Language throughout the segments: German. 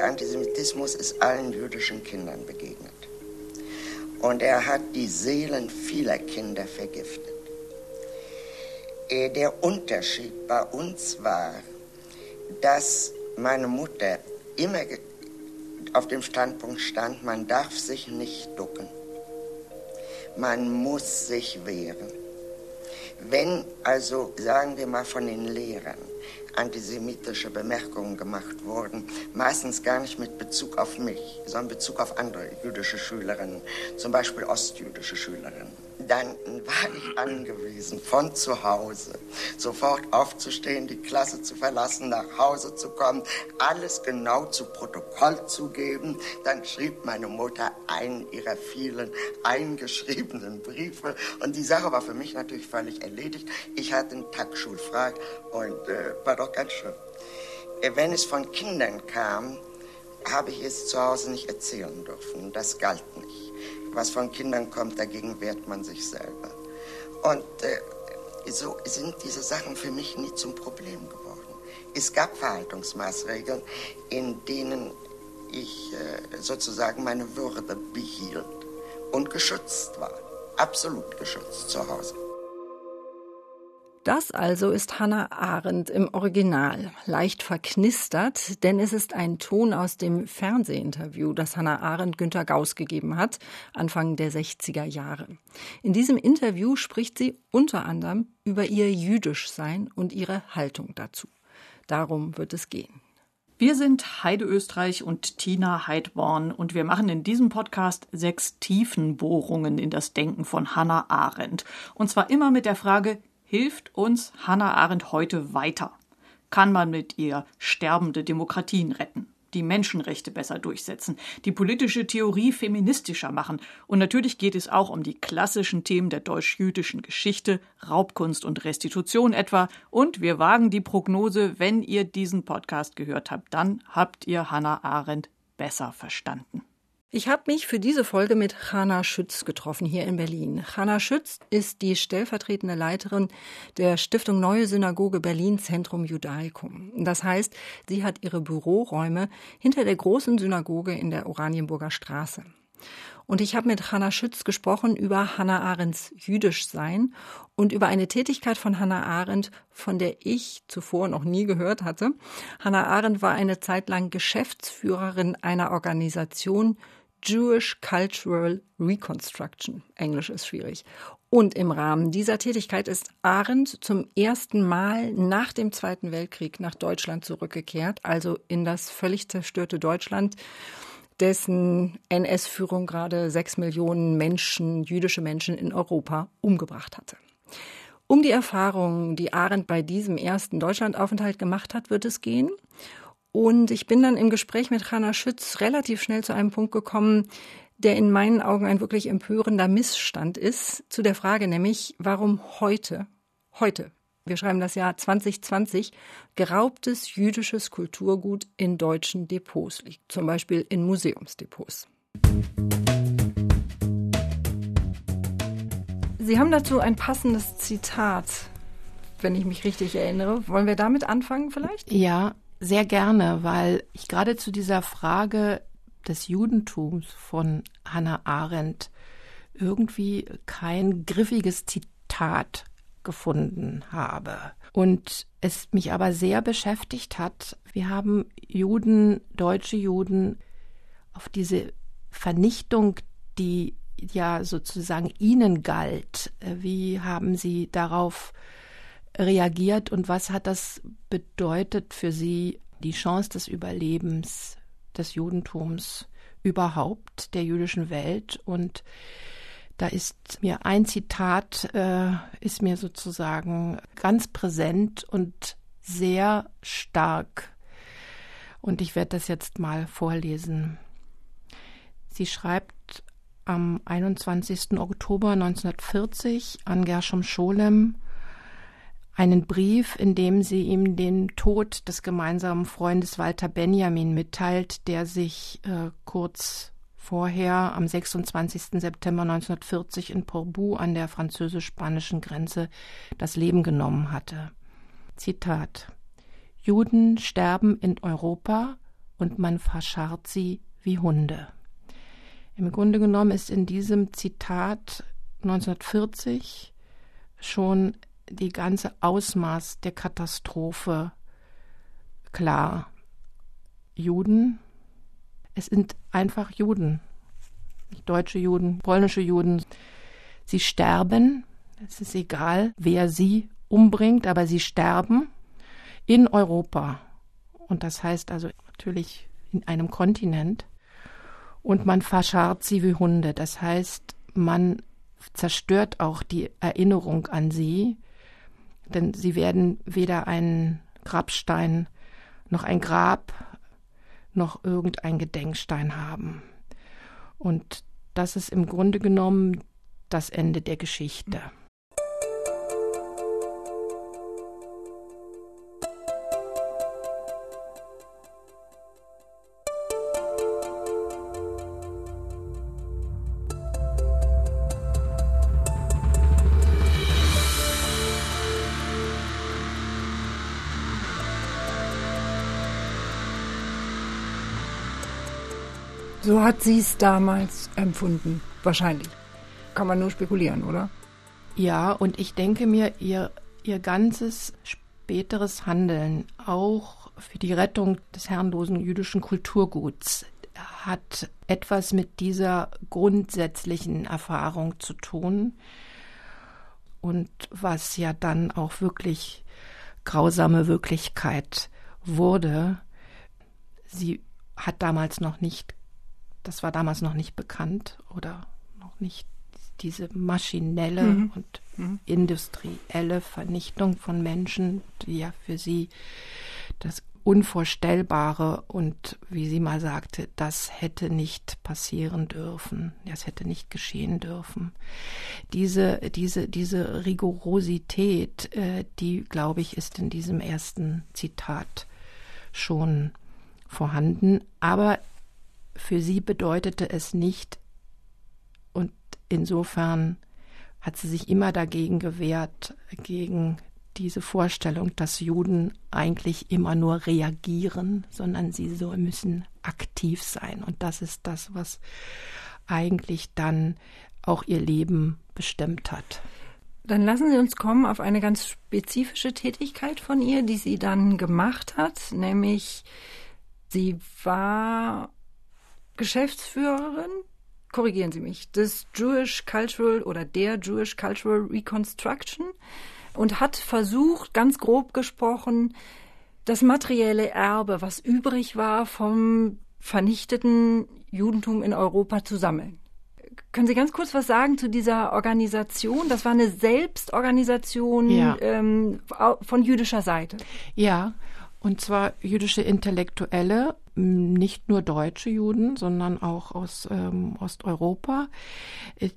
Der Antisemitismus ist allen jüdischen Kindern begegnet. Und er hat die Seelen vieler Kinder vergiftet. Äh, der Unterschied bei uns war, dass meine Mutter immer auf dem Standpunkt stand, man darf sich nicht ducken. Man muss sich wehren. Wenn also, sagen wir mal, von den Lehrern antisemitische Bemerkungen gemacht wurden, meistens gar nicht mit Bezug auf mich, sondern Bezug auf andere jüdische Schülerinnen, zum Beispiel ostjüdische Schülerinnen dann war ich angewiesen, von zu Hause sofort aufzustehen, die Klasse zu verlassen, nach Hause zu kommen, alles genau zu Protokoll zu geben. Dann schrieb meine Mutter einen ihrer vielen eingeschriebenen Briefe und die Sache war für mich natürlich völlig erledigt. Ich hatte einen Tag schulfrei und äh, war doch ganz schön. Äh, wenn es von Kindern kam, habe ich es zu Hause nicht erzählen dürfen. Das galt nicht was von Kindern kommt, dagegen wehrt man sich selber. Und äh, so sind diese Sachen für mich nie zum Problem geworden. Es gab Verhaltungsmaßregeln, in denen ich äh, sozusagen meine Würde behielt und geschützt war. Absolut geschützt zu Hause. Das also ist Hannah Arendt im Original, leicht verknistert, denn es ist ein Ton aus dem Fernsehinterview, das Hannah Arendt Günter Gauss gegeben hat, Anfang der 60er Jahre. In diesem Interview spricht sie unter anderem über ihr Jüdischsein und ihre Haltung dazu. Darum wird es gehen. Wir sind Heide Österreich und Tina Heidborn und wir machen in diesem Podcast sechs Tiefenbohrungen in das Denken von Hannah Arendt. Und zwar immer mit der Frage, hilft uns Hannah Arendt heute weiter? Kann man mit ihr sterbende Demokratien retten? die Menschenrechte besser durchsetzen, die politische Theorie feministischer machen. Und natürlich geht es auch um die klassischen Themen der deutsch-jüdischen Geschichte, Raubkunst und Restitution etwa. Und wir wagen die Prognose, wenn ihr diesen Podcast gehört habt, dann habt ihr Hannah Arendt besser verstanden. Ich habe mich für diese Folge mit Hanna Schütz getroffen hier in Berlin. Hanna Schütz ist die stellvertretende Leiterin der Stiftung Neue Synagoge Berlin Zentrum Judaicum. Das heißt, sie hat ihre Büroräume hinter der großen Synagoge in der Oranienburger Straße. Und ich habe mit Hannah Schütz gesprochen über Hannah Arendts Jüdischsein und über eine Tätigkeit von Hannah Arendt, von der ich zuvor noch nie gehört hatte. Hannah Arendt war eine Zeit lang Geschäftsführerin einer Organisation Jewish Cultural Reconstruction. Englisch ist schwierig. Und im Rahmen dieser Tätigkeit ist Arendt zum ersten Mal nach dem Zweiten Weltkrieg nach Deutschland zurückgekehrt, also in das völlig zerstörte Deutschland dessen NS-Führung gerade sechs Millionen Menschen, jüdische Menschen in Europa umgebracht hatte. Um die Erfahrungen, die Arendt bei diesem ersten Deutschlandaufenthalt gemacht hat, wird es gehen. Und ich bin dann im Gespräch mit Hanna Schütz relativ schnell zu einem Punkt gekommen, der in meinen Augen ein wirklich empörender Missstand ist, zu der Frage nämlich, warum heute, heute, wir schreiben das Jahr 2020, geraubtes jüdisches Kulturgut in deutschen Depots liegt, zum Beispiel in Museumsdepots. Sie haben dazu ein passendes Zitat, wenn ich mich richtig erinnere. Wollen wir damit anfangen vielleicht? Ja, sehr gerne, weil ich gerade zu dieser Frage des Judentums von Hannah Arendt irgendwie kein griffiges Zitat gefunden habe. Und es mich aber sehr beschäftigt hat, wir haben Juden, deutsche Juden, auf diese Vernichtung, die ja sozusagen ihnen galt, wie haben sie darauf reagiert und was hat das bedeutet für sie, die Chance des Überlebens des Judentums überhaupt, der jüdischen Welt und da ist mir ein Zitat, äh, ist mir sozusagen ganz präsent und sehr stark. Und ich werde das jetzt mal vorlesen. Sie schreibt am 21. Oktober 1940 an Gershom Scholem einen Brief, in dem sie ihm den Tod des gemeinsamen Freundes Walter Benjamin mitteilt, der sich äh, kurz vorher am 26. September 1940 in Porbu an der französisch-spanischen Grenze das Leben genommen hatte. Zitat Juden sterben in Europa und man verscharrt sie wie Hunde. Im Grunde genommen ist in diesem Zitat 1940 schon die ganze Ausmaß der Katastrophe klar. Juden, es sind einfach Juden, deutsche Juden, polnische Juden. Sie sterben, es ist egal, wer sie umbringt, aber sie sterben in Europa. Und das heißt also natürlich in einem Kontinent. Und man verscharrt sie wie Hunde. Das heißt, man zerstört auch die Erinnerung an sie, denn sie werden weder einen Grabstein noch ein Grab noch irgendein Gedenkstein haben. Und das ist im Grunde genommen das Ende der Geschichte. Hat sie es damals empfunden, wahrscheinlich. Kann man nur spekulieren, oder? Ja, und ich denke mir, ihr, ihr ganzes späteres Handeln, auch für die Rettung des herrenlosen jüdischen Kulturguts, hat etwas mit dieser grundsätzlichen Erfahrung zu tun. Und was ja dann auch wirklich grausame Wirklichkeit wurde. Sie hat damals noch nicht das war damals noch nicht bekannt oder noch nicht diese maschinelle mhm. und mhm. industrielle Vernichtung von Menschen, die ja für sie das Unvorstellbare und wie sie mal sagte, das hätte nicht passieren dürfen, das hätte nicht geschehen dürfen. Diese, diese, diese Rigorosität, äh, die, glaube ich, ist in diesem ersten Zitat schon vorhanden. Aber für sie bedeutete es nicht, und insofern hat sie sich immer dagegen gewehrt, gegen diese Vorstellung, dass Juden eigentlich immer nur reagieren, sondern sie so müssen aktiv sein. Und das ist das, was eigentlich dann auch ihr Leben bestimmt hat. Dann lassen Sie uns kommen auf eine ganz spezifische Tätigkeit von ihr, die sie dann gemacht hat, nämlich sie war Geschäftsführerin, korrigieren Sie mich, des Jewish Cultural oder der Jewish Cultural Reconstruction und hat versucht, ganz grob gesprochen, das materielle Erbe, was übrig war vom vernichteten Judentum in Europa zu sammeln. Können Sie ganz kurz was sagen zu dieser Organisation? Das war eine Selbstorganisation ja. ähm, von jüdischer Seite. Ja, und zwar jüdische Intellektuelle, nicht nur deutsche Juden, sondern auch aus ähm, Osteuropa.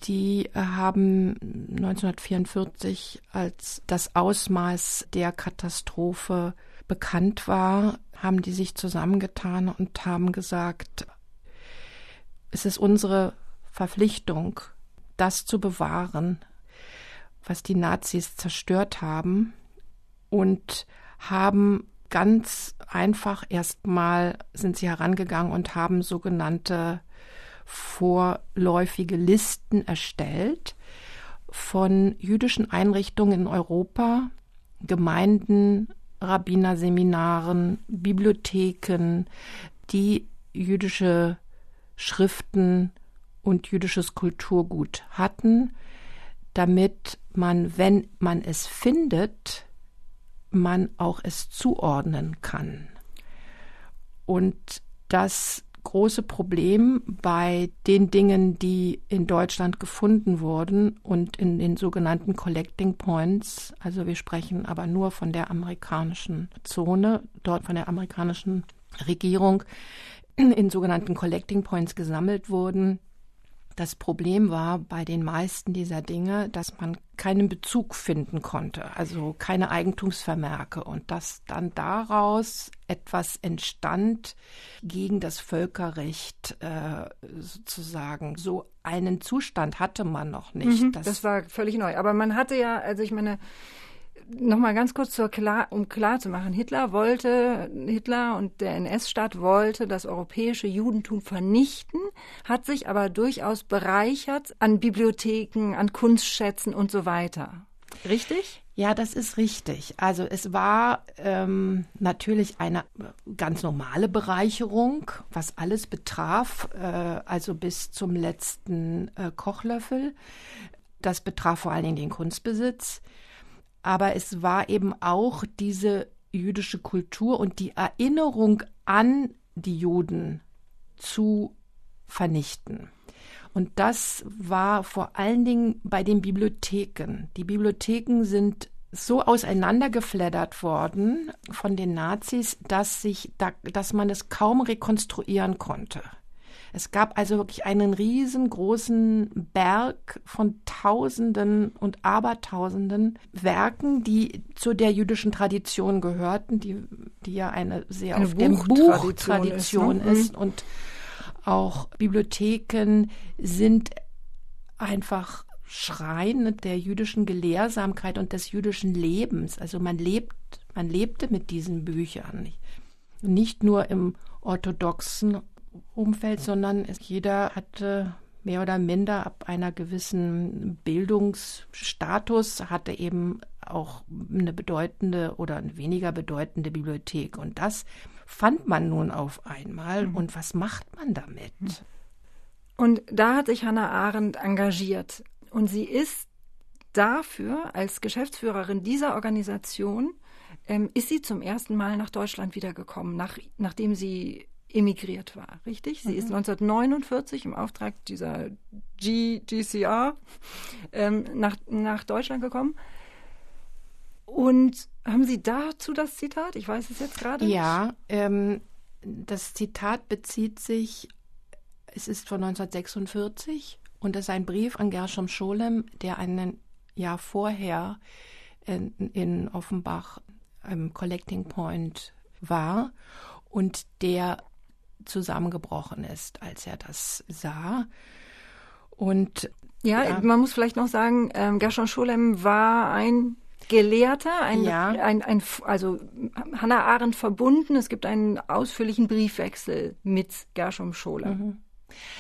Die haben 1944, als das Ausmaß der Katastrophe bekannt war, haben die sich zusammengetan und haben gesagt, es ist unsere Verpflichtung, das zu bewahren, was die Nazis zerstört haben und haben ganz einfach erstmal sind sie herangegangen und haben sogenannte vorläufige Listen erstellt von jüdischen Einrichtungen in Europa, Gemeinden, Rabbinerseminaren, Bibliotheken, die jüdische Schriften und jüdisches Kulturgut hatten, damit man, wenn man es findet, man auch es zuordnen kann. Und das große Problem bei den Dingen, die in Deutschland gefunden wurden und in den sogenannten Collecting Points, also wir sprechen aber nur von der amerikanischen Zone, dort von der amerikanischen Regierung, in sogenannten Collecting Points gesammelt wurden, das Problem war bei den meisten dieser Dinge, dass man keinen Bezug finden konnte, also keine Eigentumsvermerke und dass dann daraus etwas entstand gegen das Völkerrecht äh, sozusagen. So einen Zustand hatte man noch nicht. Mhm, das, das war völlig neu. Aber man hatte ja, also ich meine, nochmal ganz kurz zur klar, um klar zu machen, Hitler wollte, Hitler und der NS-Staat wollte das europäische Judentum vernichten, hat sich aber durchaus bereichert an Bibliotheken, an Kunstschätzen und so weiter. Richtig? Ja, das ist richtig. Also es war ähm, natürlich eine ganz normale Bereicherung, was alles betraf, äh, also bis zum letzten äh, Kochlöffel. Das betraf vor allen Dingen den Kunstbesitz. Aber es war eben auch diese jüdische Kultur und die Erinnerung an die Juden zu vernichten. Und das war vor allen Dingen bei den Bibliotheken. Die Bibliotheken sind so auseinandergefleddert worden von den Nazis, dass sich, da, dass man es kaum rekonstruieren konnte. Es gab also wirklich einen riesengroßen Berg von Tausenden und Abertausenden Werken, die zu der jüdischen Tradition gehörten, die, die ja eine sehr eine auf der Buchtradition ist, ne? ist und auch Bibliotheken sind einfach Schreine der jüdischen Gelehrsamkeit und des jüdischen Lebens. Also man lebt, man lebte mit diesen Büchern. Nicht nur im orthodoxen Umfeld, sondern jeder hatte mehr oder minder ab einer gewissen Bildungsstatus hatte eben auch eine bedeutende oder eine weniger bedeutende Bibliothek. Und das fand man nun auf einmal. Mhm. Und was macht man damit? Und da hat sich Hannah Arendt engagiert. Und sie ist dafür, als Geschäftsführerin dieser Organisation, ähm, ist sie zum ersten Mal nach Deutschland wiedergekommen, nach, nachdem sie emigriert war, richtig? Sie mhm. ist 1949 im Auftrag dieser GGCR ähm, nach, nach Deutschland gekommen. Und haben Sie dazu das Zitat? Ich weiß es jetzt gerade nicht. Ja, ähm, das Zitat bezieht sich, es ist von 1946 und es ist ein Brief an Gershom Scholem, der ein Jahr vorher in, in Offenbach im Collecting Point war und der zusammengebrochen ist, als er das sah. Und ja, ja. man muss vielleicht noch sagen, ähm, Gershon Scholem war ein Gelehrter, ein, ja. ein, ein, also Hannah Arendt verbunden. Es gibt einen ausführlichen Briefwechsel mit Gershom Scholem. Mhm.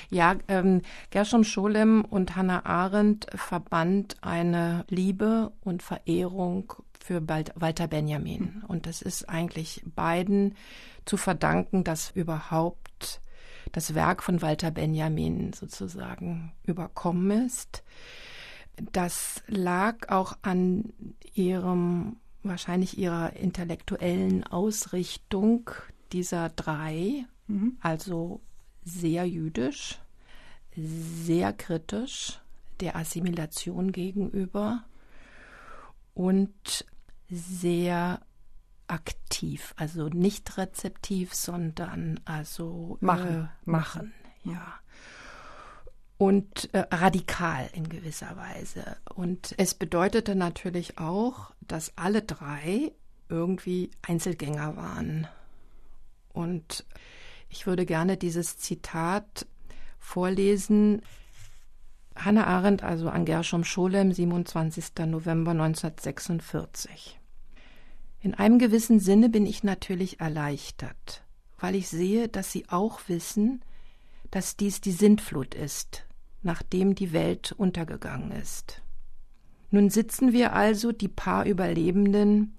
Ja, ähm, Gershom Scholem und Hannah Arendt verband eine Liebe und Verehrung für Walter Benjamin. Mhm. Und das ist eigentlich beiden zu verdanken, dass überhaupt das Werk von Walter Benjamin sozusagen überkommen ist. Das lag auch an ihrem, wahrscheinlich ihrer intellektuellen Ausrichtung dieser drei, mhm. also sehr jüdisch, sehr kritisch der Assimilation gegenüber und sehr aktiv, also nicht rezeptiv, sondern also machen, äh, machen, ja. Und äh, radikal in gewisser Weise. Und es bedeutete natürlich auch, dass alle drei irgendwie Einzelgänger waren. Und ich würde gerne dieses Zitat vorlesen. Hannah Arendt, also an Gershom Scholem, 27. November 1946. In einem gewissen Sinne bin ich natürlich erleichtert, weil ich sehe, dass Sie auch wissen, dass dies die Sintflut ist, nachdem die Welt untergegangen ist. Nun sitzen wir also, die paar Überlebenden,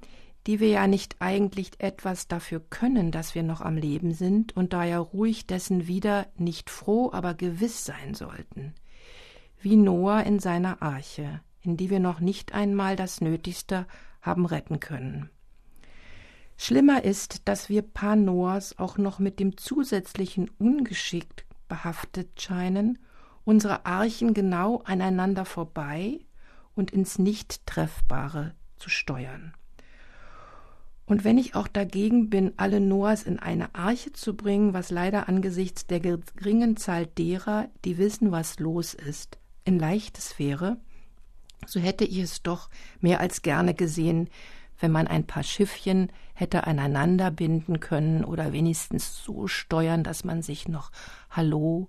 die wir ja nicht eigentlich etwas dafür können, dass wir noch am Leben sind und daher ruhig dessen wieder nicht froh, aber gewiss sein sollten. Wie Noah in seiner Arche, in die wir noch nicht einmal das Nötigste haben retten können. Schlimmer ist, dass wir Paar Noahs auch noch mit dem zusätzlichen Ungeschick behaftet scheinen, unsere Archen genau aneinander vorbei und ins Nicht-Treffbare zu steuern. Und wenn ich auch dagegen bin, alle Noahs in eine Arche zu bringen, was leider angesichts der geringen Zahl derer, die wissen, was los ist, ein leichtes wäre, so hätte ich es doch mehr als gerne gesehen, wenn man ein paar Schiffchen hätte aneinander binden können oder wenigstens so steuern, dass man sich noch Hallo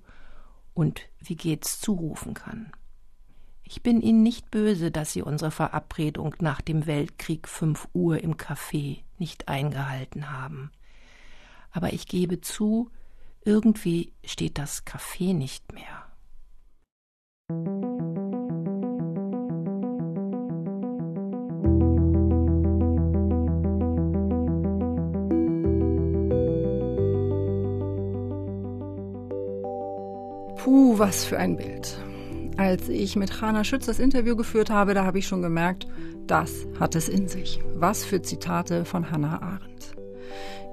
und wie geht's zurufen kann. Ich bin Ihnen nicht böse, dass Sie unsere Verabredung nach dem Weltkrieg fünf Uhr im Café nicht eingehalten haben. Aber ich gebe zu, irgendwie steht das Café nicht mehr. Puh, was für ein Bild. Als ich mit Hannah Schütz das Interview geführt habe, da habe ich schon gemerkt, das hat es in sich. Was für Zitate von Hannah Arendt.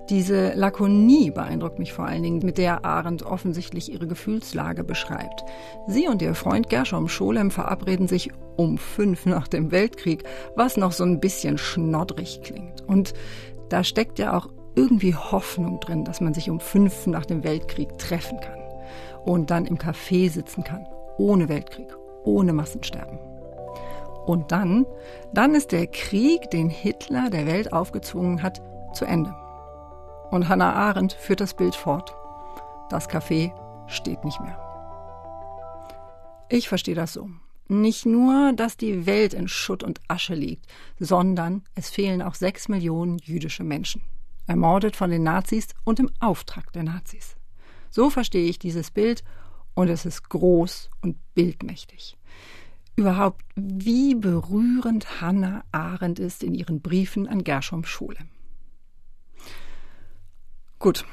Diese Lakonie beeindruckt mich vor allen Dingen, mit der Arendt offensichtlich ihre Gefühlslage beschreibt. Sie und ihr Freund Gershom Scholem verabreden sich um fünf nach dem Weltkrieg, was noch so ein bisschen schnoddrig klingt. Und da steckt ja auch irgendwie Hoffnung drin, dass man sich um fünf nach dem Weltkrieg treffen kann und dann im Café sitzen kann, ohne Weltkrieg, ohne Massensterben. Und dann, dann ist der Krieg, den Hitler der Welt aufgezwungen hat, zu Ende. Und Hannah Arendt führt das Bild fort. Das Café steht nicht mehr. Ich verstehe das so. Nicht nur, dass die Welt in Schutt und Asche liegt, sondern es fehlen auch sechs Millionen jüdische Menschen. Ermordet von den Nazis und im Auftrag der Nazis. So verstehe ich dieses Bild und es ist groß und bildmächtig. Überhaupt, wie berührend Hannah Arendt ist in ihren Briefen an Gershom Scholem. Gut,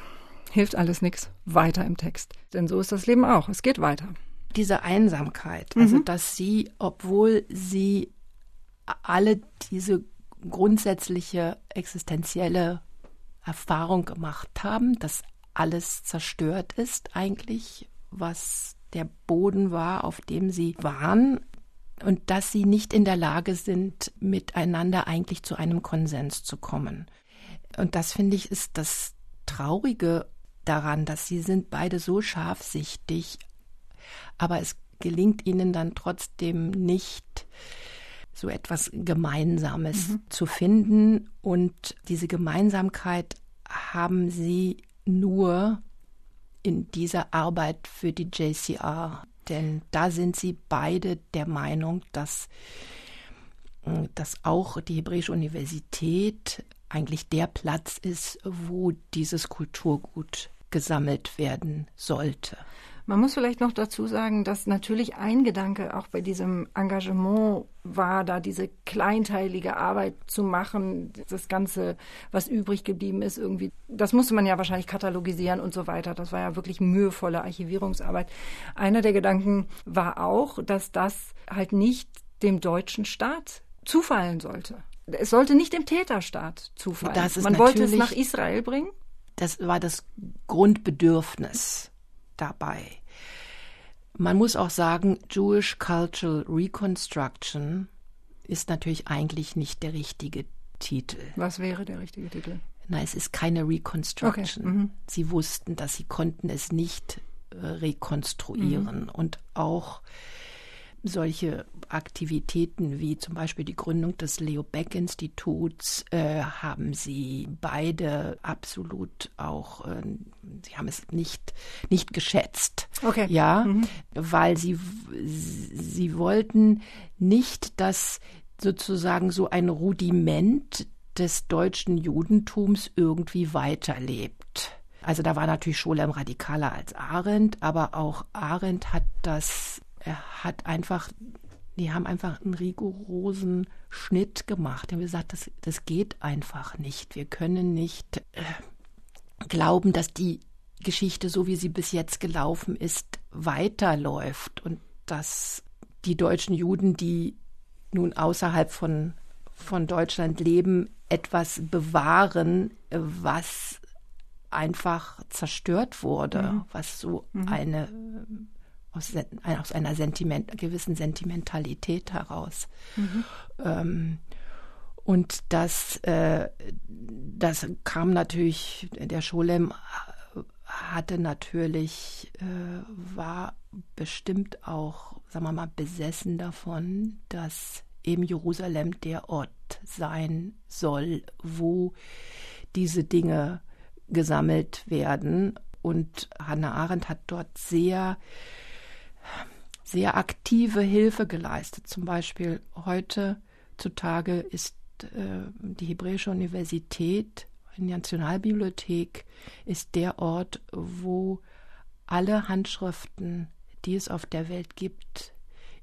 hilft alles nichts. Weiter im Text. Denn so ist das Leben auch. Es geht weiter. Diese Einsamkeit, also mhm. dass sie, obwohl sie alle diese grundsätzliche existenzielle Erfahrung gemacht haben, dass alles zerstört ist eigentlich, was der Boden war, auf dem sie waren, und dass sie nicht in der Lage sind, miteinander eigentlich zu einem Konsens zu kommen. Und das finde ich ist das Traurige daran, dass sie sind beide so scharfsichtig, aber es gelingt ihnen dann trotzdem nicht, so etwas Gemeinsames mhm. zu finden. Und diese Gemeinsamkeit haben sie nur in dieser Arbeit für die JCR. Denn da sind sie beide der Meinung, dass, äh, dass auch die Hebräische Universität eigentlich der Platz ist, wo dieses Kulturgut gesammelt werden sollte. Man muss vielleicht noch dazu sagen, dass natürlich ein Gedanke auch bei diesem Engagement war, da diese kleinteilige Arbeit zu machen, das Ganze, was übrig geblieben ist, irgendwie, das musste man ja wahrscheinlich katalogisieren und so weiter. Das war ja wirklich mühevolle Archivierungsarbeit. Einer der Gedanken war auch, dass das halt nicht dem deutschen Staat zufallen sollte. Es sollte nicht dem Täterstaat zufallen. man wollte es nach Israel bringen. Das war das Grundbedürfnis dabei. Man muss auch sagen, Jewish Cultural Reconstruction ist natürlich eigentlich nicht der richtige Titel. Was wäre der richtige Titel? Nein, es ist keine Reconstruction. Okay. Mhm. Sie wussten, dass sie konnten es nicht äh, rekonstruieren mhm. und auch solche Aktivitäten wie zum Beispiel die Gründung des Leo Beck Instituts äh, haben sie beide absolut auch, äh, sie haben es nicht, nicht geschätzt. Okay. Ja, mhm. weil sie, sie wollten nicht, dass sozusagen so ein Rudiment des deutschen Judentums irgendwie weiterlebt. Also da war natürlich Scholem radikaler als Arendt, aber auch Arendt hat das er hat einfach, die haben einfach einen rigorosen Schnitt gemacht. Die haben gesagt, das, das geht einfach nicht. Wir können nicht äh, glauben, dass die Geschichte, so wie sie bis jetzt gelaufen ist, weiterläuft und dass die deutschen Juden, die nun außerhalb von, von Deutschland leben, etwas bewahren, was einfach zerstört wurde, mhm. was so mhm. eine aus, aus einer Sentiment, gewissen Sentimentalität heraus. Mhm. Ähm, und das, äh, das kam natürlich, der Scholem hatte natürlich, äh, war bestimmt auch, sagen wir mal, besessen davon, dass eben Jerusalem der Ort sein soll, wo diese Dinge gesammelt werden. Und Hannah Arendt hat dort sehr sehr aktive Hilfe geleistet. Zum Beispiel heute zutage ist äh, die Hebräische Universität, die Nationalbibliothek, ist der Ort, wo alle Handschriften, die es auf der Welt gibt,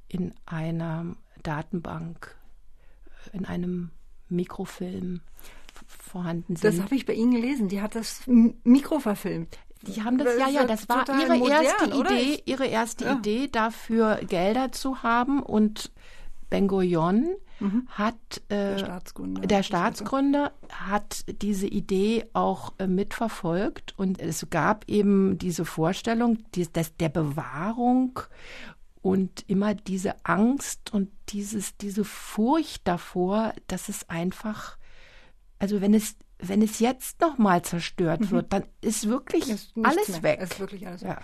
in einer Datenbank, in einem Mikrofilm vorhanden sind. Das habe ich bei Ihnen gelesen. Die hat das Mikro verfilmt. Die haben das, ja, ja, das war ihre modern, erste oder? Idee, ihre erste ja. Idee, dafür Gelder zu haben und Ben Gurion mhm. hat äh, der Staatsgründer, der Staatsgründer hat diese Idee auch äh, mitverfolgt und es gab eben diese Vorstellung die, des, der Bewahrung und immer diese Angst und dieses diese Furcht davor, dass es einfach also wenn es wenn es jetzt noch mal zerstört mhm. wird, dann ist wirklich ist alles mehr. weg. Ist wirklich alles ja. weg.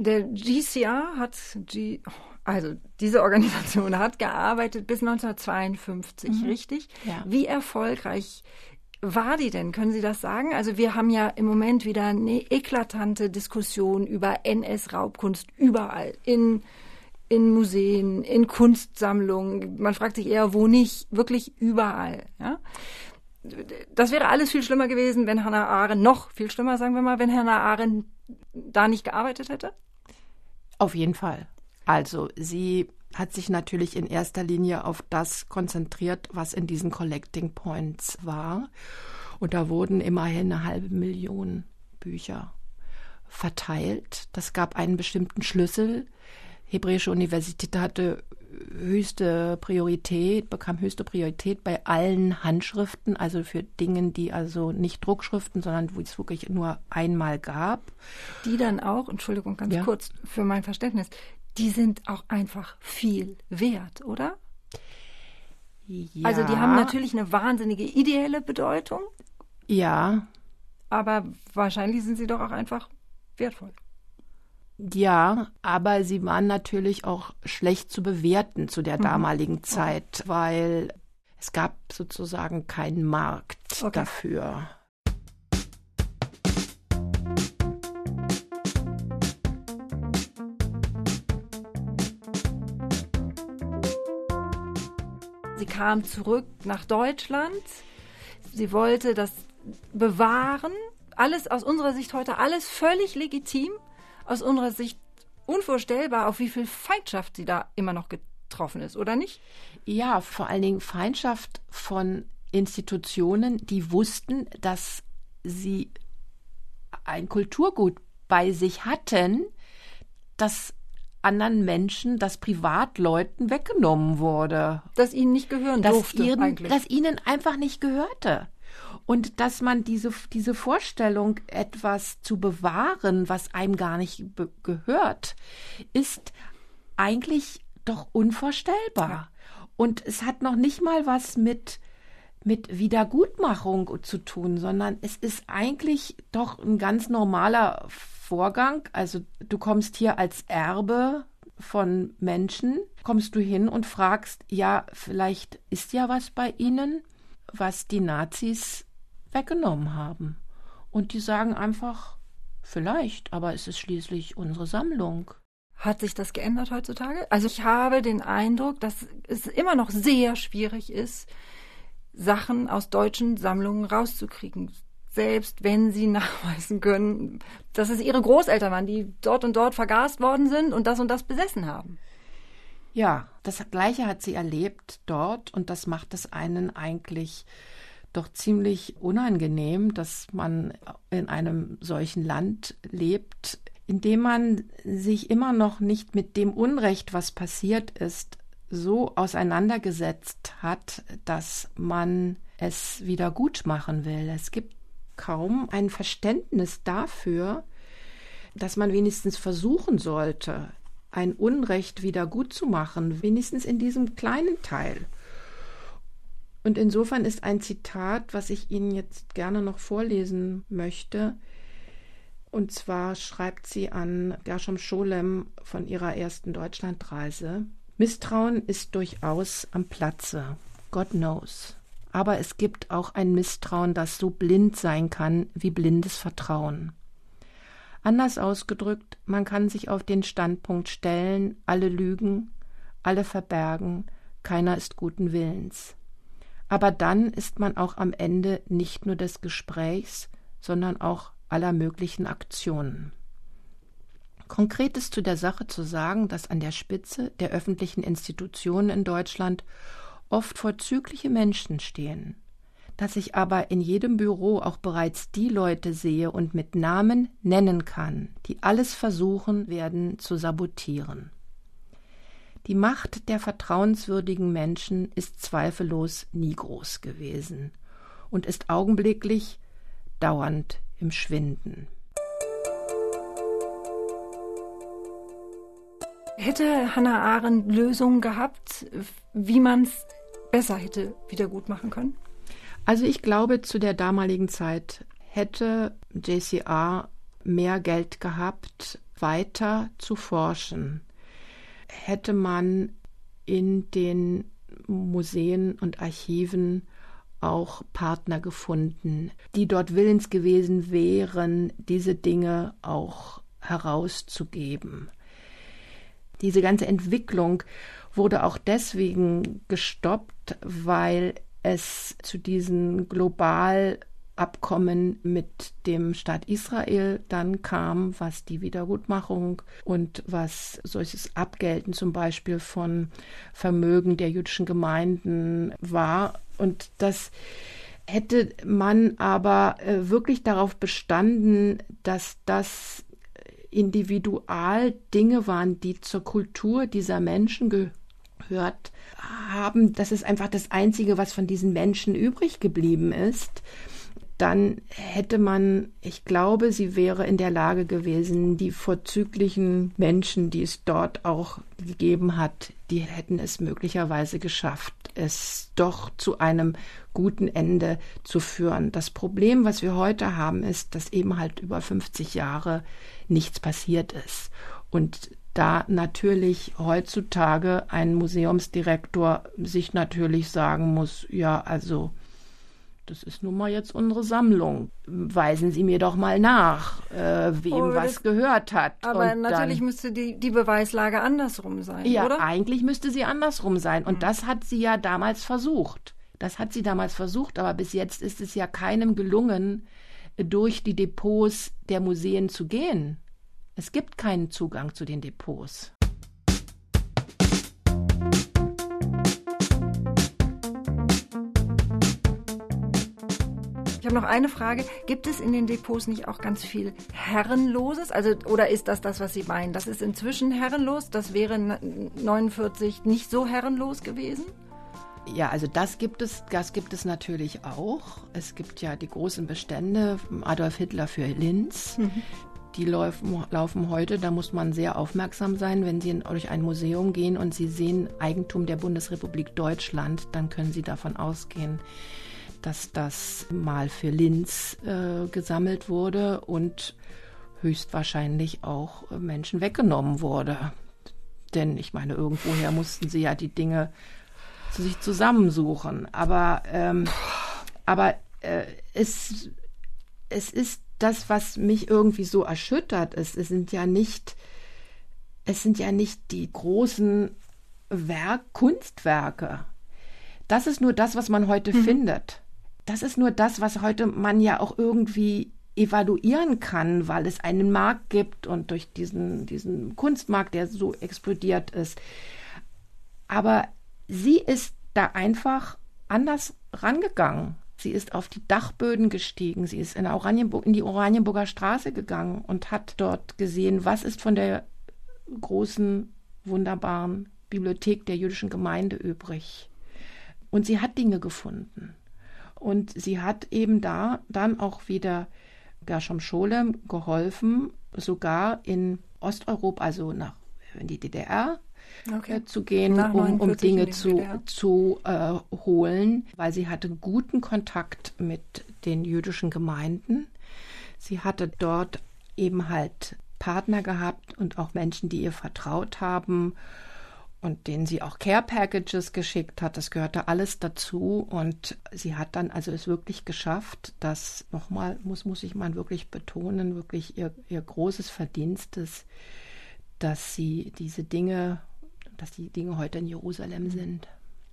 Der GCR hat G, also diese Organisation hat gearbeitet bis 1952, mhm. richtig? Ja. Wie erfolgreich war die denn? Können Sie das sagen? Also wir haben ja im Moment wieder eine eklatante Diskussion über NS-Raubkunst überall in in Museen, in Kunstsammlungen. Man fragt sich eher, wo nicht, wirklich überall. Ja? Das wäre alles viel schlimmer gewesen, wenn Hannah Arendt, noch viel schlimmer, sagen wir mal, wenn Hannah Arendt da nicht gearbeitet hätte? Auf jeden Fall. Also sie hat sich natürlich in erster Linie auf das konzentriert, was in diesen Collecting Points war. Und da wurden immerhin eine halbe Million Bücher verteilt. Das gab einen bestimmten Schlüssel, Hebräische Universität hatte höchste Priorität, bekam höchste Priorität bei allen Handschriften, also für Dingen, die also nicht Druckschriften, sondern wo es wirklich nur einmal gab. Die dann auch, Entschuldigung, ganz ja. kurz für mein Verständnis, die sind auch einfach viel wert, oder? Ja. Also die haben natürlich eine wahnsinnige ideelle Bedeutung. Ja. Aber wahrscheinlich sind sie doch auch einfach wertvoll. Ja, aber sie waren natürlich auch schlecht zu bewerten zu der mhm. damaligen Zeit, weil es gab sozusagen keinen Markt okay. dafür. Sie kam zurück nach Deutschland. Sie wollte das bewahren. Alles aus unserer Sicht heute alles völlig legitim aus unserer Sicht unvorstellbar, auf wie viel Feindschaft sie da immer noch getroffen ist, oder nicht? Ja, vor allen Dingen Feindschaft von Institutionen, die wussten, dass sie ein Kulturgut bei sich hatten, das anderen Menschen, das Privatleuten weggenommen wurde. Das ihnen nicht gehören durfte ihren, eigentlich. Das ihnen einfach nicht gehörte. Und dass man diese, diese Vorstellung, etwas zu bewahren, was einem gar nicht gehört, ist eigentlich doch unvorstellbar. Ja. Und es hat noch nicht mal was mit, mit Wiedergutmachung zu tun, sondern es ist eigentlich doch ein ganz normaler Vorgang. Also du kommst hier als Erbe von Menschen, kommst du hin und fragst, ja, vielleicht ist ja was bei ihnen was die Nazis weggenommen haben. Und die sagen einfach, vielleicht, aber es ist schließlich unsere Sammlung. Hat sich das geändert heutzutage? Also ich habe den Eindruck, dass es immer noch sehr schwierig ist, Sachen aus deutschen Sammlungen rauszukriegen. Selbst wenn sie nachweisen können, dass es ihre Großeltern waren, die dort und dort vergast worden sind und das und das besessen haben. Ja, das Gleiche hat sie erlebt dort und das macht es einen eigentlich doch ziemlich unangenehm, dass man in einem solchen Land lebt, in dem man sich immer noch nicht mit dem Unrecht, was passiert ist, so auseinandergesetzt hat, dass man es wieder gut machen will. Es gibt kaum ein Verständnis dafür, dass man wenigstens versuchen sollte, ein Unrecht wieder gut zu machen, wenigstens in diesem kleinen Teil. Und insofern ist ein Zitat, was ich Ihnen jetzt gerne noch vorlesen möchte, und zwar schreibt sie an Gershom Scholem von ihrer ersten Deutschlandreise. Misstrauen ist durchaus am Platze. God knows. Aber es gibt auch ein Misstrauen, das so blind sein kann wie blindes Vertrauen. Anders ausgedrückt, man kann sich auf den Standpunkt stellen, alle lügen, alle verbergen, keiner ist guten Willens. Aber dann ist man auch am Ende nicht nur des Gesprächs, sondern auch aller möglichen Aktionen. Konkret ist zu der Sache zu sagen, dass an der Spitze der öffentlichen Institutionen in Deutschland oft vorzügliche Menschen stehen, dass ich aber in jedem Büro auch bereits die Leute sehe und mit Namen nennen kann, die alles versuchen werden zu sabotieren. Die Macht der vertrauenswürdigen Menschen ist zweifellos nie groß gewesen und ist augenblicklich dauernd im Schwinden. Hätte Hannah Arendt Lösungen gehabt, wie man es besser hätte wiedergutmachen können? Also ich glaube, zu der damaligen Zeit hätte JCR mehr Geld gehabt, weiter zu forschen. Hätte man in den Museen und Archiven auch Partner gefunden, die dort willens gewesen wären, diese Dinge auch herauszugeben. Diese ganze Entwicklung wurde auch deswegen gestoppt, weil es zu diesen Globalabkommen mit dem Staat Israel dann kam, was die Wiedergutmachung und was solches Abgelten zum Beispiel von Vermögen der jüdischen Gemeinden war. Und das hätte man aber äh, wirklich darauf bestanden, dass das Individualdinge waren, die zur Kultur dieser Menschen gehört haben. Das ist einfach das Einzige, was von diesen Menschen übrig geblieben ist dann hätte man, ich glaube, sie wäre in der Lage gewesen, die vorzüglichen Menschen, die es dort auch gegeben hat, die hätten es möglicherweise geschafft, es doch zu einem guten Ende zu führen. Das Problem, was wir heute haben, ist, dass eben halt über 50 Jahre nichts passiert ist. Und da natürlich heutzutage ein Museumsdirektor sich natürlich sagen muss, ja, also das ist nun mal jetzt unsere Sammlung. Weisen Sie mir doch mal nach, äh, wem oh, was gehört hat. Aber und natürlich dann, müsste die, die Beweislage andersrum sein, ja, oder? eigentlich müsste sie andersrum sein. Und mhm. das hat sie ja damals versucht. Das hat sie damals versucht, aber bis jetzt ist es ja keinem gelungen, durch die Depots der Museen zu gehen. Es gibt keinen Zugang zu den Depots. Ich habe noch eine Frage. Gibt es in den Depots nicht auch ganz viel Herrenloses? Also, oder ist das das, was Sie meinen? Das ist inzwischen herrenlos? Das wäre 49 nicht so herrenlos gewesen? Ja, also das gibt es, das gibt es natürlich auch. Es gibt ja die großen Bestände Adolf Hitler für Linz. Mhm. Die laufen, laufen heute, da muss man sehr aufmerksam sein. Wenn Sie durch ein Museum gehen und Sie sehen Eigentum der Bundesrepublik Deutschland, dann können Sie davon ausgehen, dass das mal für Linz äh, gesammelt wurde und höchstwahrscheinlich auch äh, Menschen weggenommen wurde. Denn ich meine, irgendwoher mussten sie ja die Dinge zu sich zusammensuchen. Aber, ähm, aber äh, es, es ist das, was mich irgendwie so erschüttert ist. Es sind ja nicht, es sind ja nicht die großen Werk, Kunstwerke. Das ist nur das, was man heute mhm. findet das ist nur das, was heute man ja auch irgendwie evaluieren kann, weil es einen Markt gibt und durch diesen, diesen Kunstmarkt, der so explodiert ist. Aber sie ist da einfach anders rangegangen. Sie ist auf die Dachböden gestiegen, sie ist in, Oranienburg, in die Oranienburger Straße gegangen und hat dort gesehen, was ist von der großen, wunderbaren Bibliothek der jüdischen Gemeinde übrig. Und sie hat Dinge gefunden. Und sie hat eben da dann auch wieder Gershom Scholem geholfen, sogar in Osteuropa, also nach in die DDR, okay. äh, zu gehen, um, um Dinge zu, zu äh, holen, weil sie hatte guten Kontakt mit den jüdischen Gemeinden. Sie hatte dort eben halt Partner gehabt und auch Menschen, die ihr vertraut haben. Und denen sie auch Care Packages geschickt hat. Das gehörte alles dazu und sie hat dann also es wirklich geschafft, dass nochmal muss muss ich mal wirklich betonen, wirklich ihr, ihr großes Verdienst ist, dass sie diese Dinge, dass die Dinge heute in Jerusalem sind.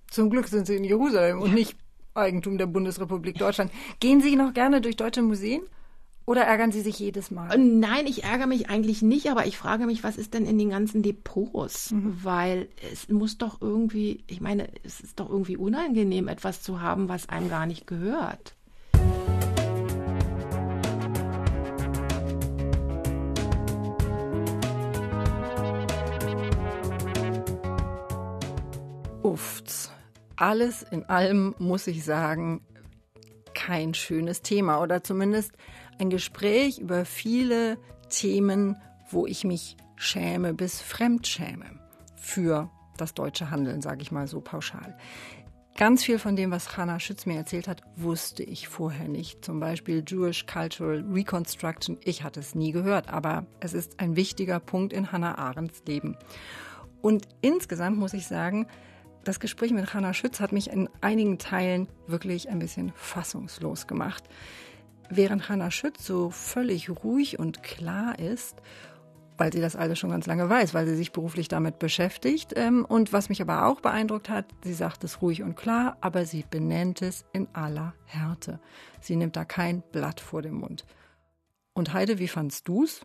Zum Glück sind sie in Jerusalem und nicht Eigentum der Bundesrepublik Deutschland. Gehen Sie noch gerne durch deutsche Museen? Oder ärgern Sie sich jedes Mal? Äh, nein, ich ärgere mich eigentlich nicht, aber ich frage mich, was ist denn in den ganzen Depots? Mhm. Weil es muss doch irgendwie, ich meine, es ist doch irgendwie unangenehm, etwas zu haben, was einem gar nicht gehört. Ufts. Alles in allem muss ich sagen, kein schönes Thema oder zumindest ein Gespräch über viele Themen, wo ich mich schäme bis fremdschäme für das deutsche Handeln, sage ich mal so pauschal. Ganz viel von dem, was Hannah Schütz mir erzählt hat, wusste ich vorher nicht. Zum Beispiel Jewish Cultural Reconstruction. Ich hatte es nie gehört, aber es ist ein wichtiger Punkt in Hannah Arendts Leben. Und insgesamt muss ich sagen, das Gespräch mit Hannah Schütz hat mich in einigen Teilen wirklich ein bisschen fassungslos gemacht. Während Hannah Schütz so völlig ruhig und klar ist, weil sie das alles schon ganz lange weiß, weil sie sich beruflich damit beschäftigt. Ähm, und was mich aber auch beeindruckt hat, sie sagt es ruhig und klar, aber sie benennt es in aller Härte. Sie nimmt da kein Blatt vor den Mund. Und Heide, wie fandst du's?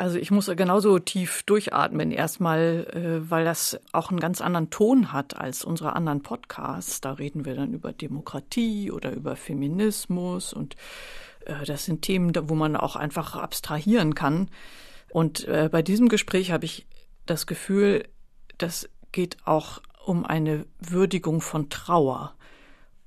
Also ich muss genauso tief durchatmen erstmal, äh, weil das auch einen ganz anderen Ton hat als unsere anderen Podcasts. Da reden wir dann über Demokratie oder über Feminismus und äh, das sind Themen, wo man auch einfach abstrahieren kann. Und äh, bei diesem Gespräch habe ich das Gefühl, das geht auch um eine Würdigung von Trauer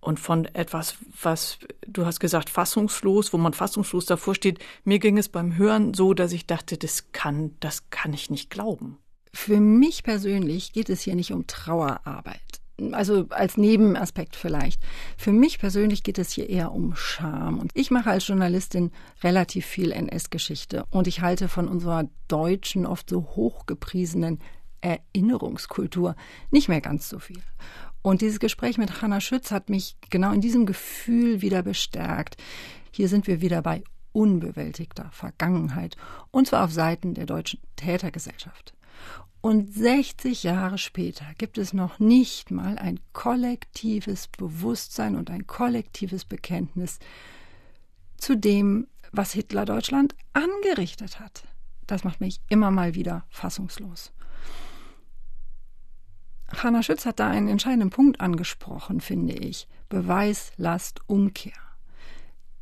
und von etwas, was du hast gesagt, fassungslos, wo man fassungslos davor steht. Mir ging es beim Hören so, dass ich dachte, das kann, das kann ich nicht glauben. Für mich persönlich geht es hier nicht um Trauerarbeit. Also als Nebenaspekt vielleicht. Für mich persönlich geht es hier eher um Scham. Und ich mache als Journalistin relativ viel NS-Geschichte. Und ich halte von unserer deutschen, oft so hochgepriesenen Erinnerungskultur nicht mehr ganz so viel. Und dieses Gespräch mit Hannah Schütz hat mich genau in diesem Gefühl wieder bestärkt. Hier sind wir wieder bei unbewältigter Vergangenheit, und zwar auf Seiten der deutschen Tätergesellschaft. Und 60 Jahre später gibt es noch nicht mal ein kollektives Bewusstsein und ein kollektives Bekenntnis zu dem, was Hitler Deutschland angerichtet hat. Das macht mich immer mal wieder fassungslos. Hanna Schütz hat da einen entscheidenden Punkt angesprochen, finde ich. Beweis, Last, Umkehr.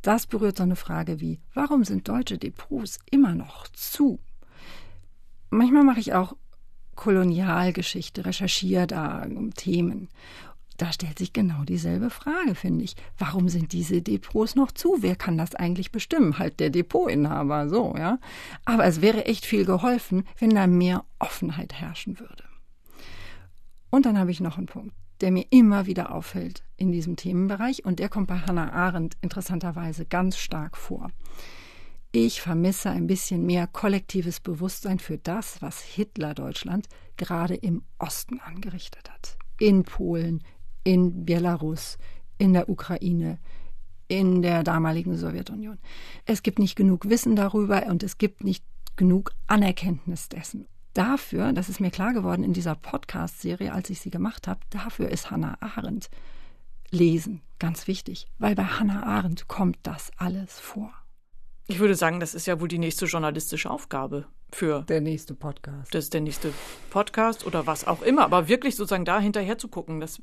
Das berührt so eine Frage wie, warum sind deutsche Depots immer noch zu? Manchmal mache ich auch Kolonialgeschichte, recherchiere da Themen. Da stellt sich genau dieselbe Frage, finde ich. Warum sind diese Depots noch zu? Wer kann das eigentlich bestimmen? Halt der Depotinhaber, so, ja. Aber es wäre echt viel geholfen, wenn da mehr Offenheit herrschen würde. Und dann habe ich noch einen Punkt, der mir immer wieder auffällt in diesem Themenbereich und der kommt bei Hannah Arendt interessanterweise ganz stark vor. Ich vermisse ein bisschen mehr kollektives Bewusstsein für das, was Hitler Deutschland gerade im Osten angerichtet hat. In Polen, in Belarus, in der Ukraine, in der damaligen Sowjetunion. Es gibt nicht genug Wissen darüber und es gibt nicht genug Anerkenntnis dessen dafür, das ist mir klar geworden in dieser Podcast-Serie, als ich sie gemacht habe, dafür ist Hannah Arendt lesen ganz wichtig, weil bei Hannah Arendt kommt das alles vor. Ich würde sagen, das ist ja wohl die nächste journalistische Aufgabe für. Der nächste Podcast. Das ist der nächste Podcast oder was auch immer. Aber wirklich sozusagen da hinterher zu gucken, das,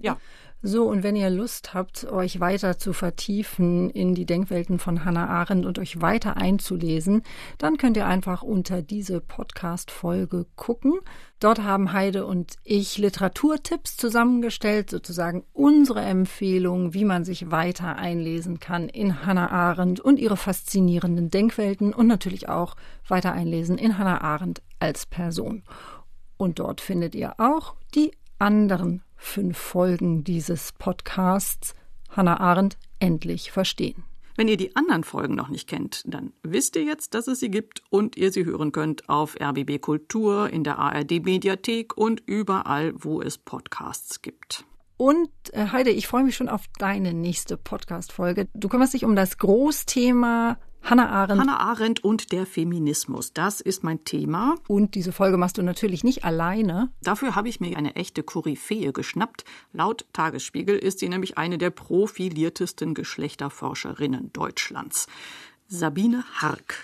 ja. So, und wenn ihr Lust habt, euch weiter zu vertiefen in die Denkwelten von Hannah Arendt und euch weiter einzulesen, dann könnt ihr einfach unter diese Podcast-Folge gucken. Dort haben Heide und ich Literaturtipps zusammengestellt, sozusagen unsere Empfehlung, wie man sich weiter einlesen kann in Hannah Arendt und ihre faszinierenden Denkwelten und natürlich auch weiter einlesen in Hannah Arendt als Person. Und dort findet ihr auch die anderen fünf Folgen dieses Podcasts Hannah Arendt endlich verstehen. Wenn ihr die anderen Folgen noch nicht kennt, dann wisst ihr jetzt, dass es sie gibt und ihr sie hören könnt auf RBB Kultur, in der ARD Mediathek und überall, wo es Podcasts gibt. Und äh, Heide, ich freue mich schon auf deine nächste Podcast-Folge. Du kümmerst dich um das Großthema Hannah Arendt. Hannah Arendt und der Feminismus, das ist mein Thema. Und diese Folge machst du natürlich nicht alleine. Dafür habe ich mir eine echte Koryphäe geschnappt. Laut Tagesspiegel ist sie nämlich eine der profiliertesten Geschlechterforscherinnen Deutschlands. Sabine Hark.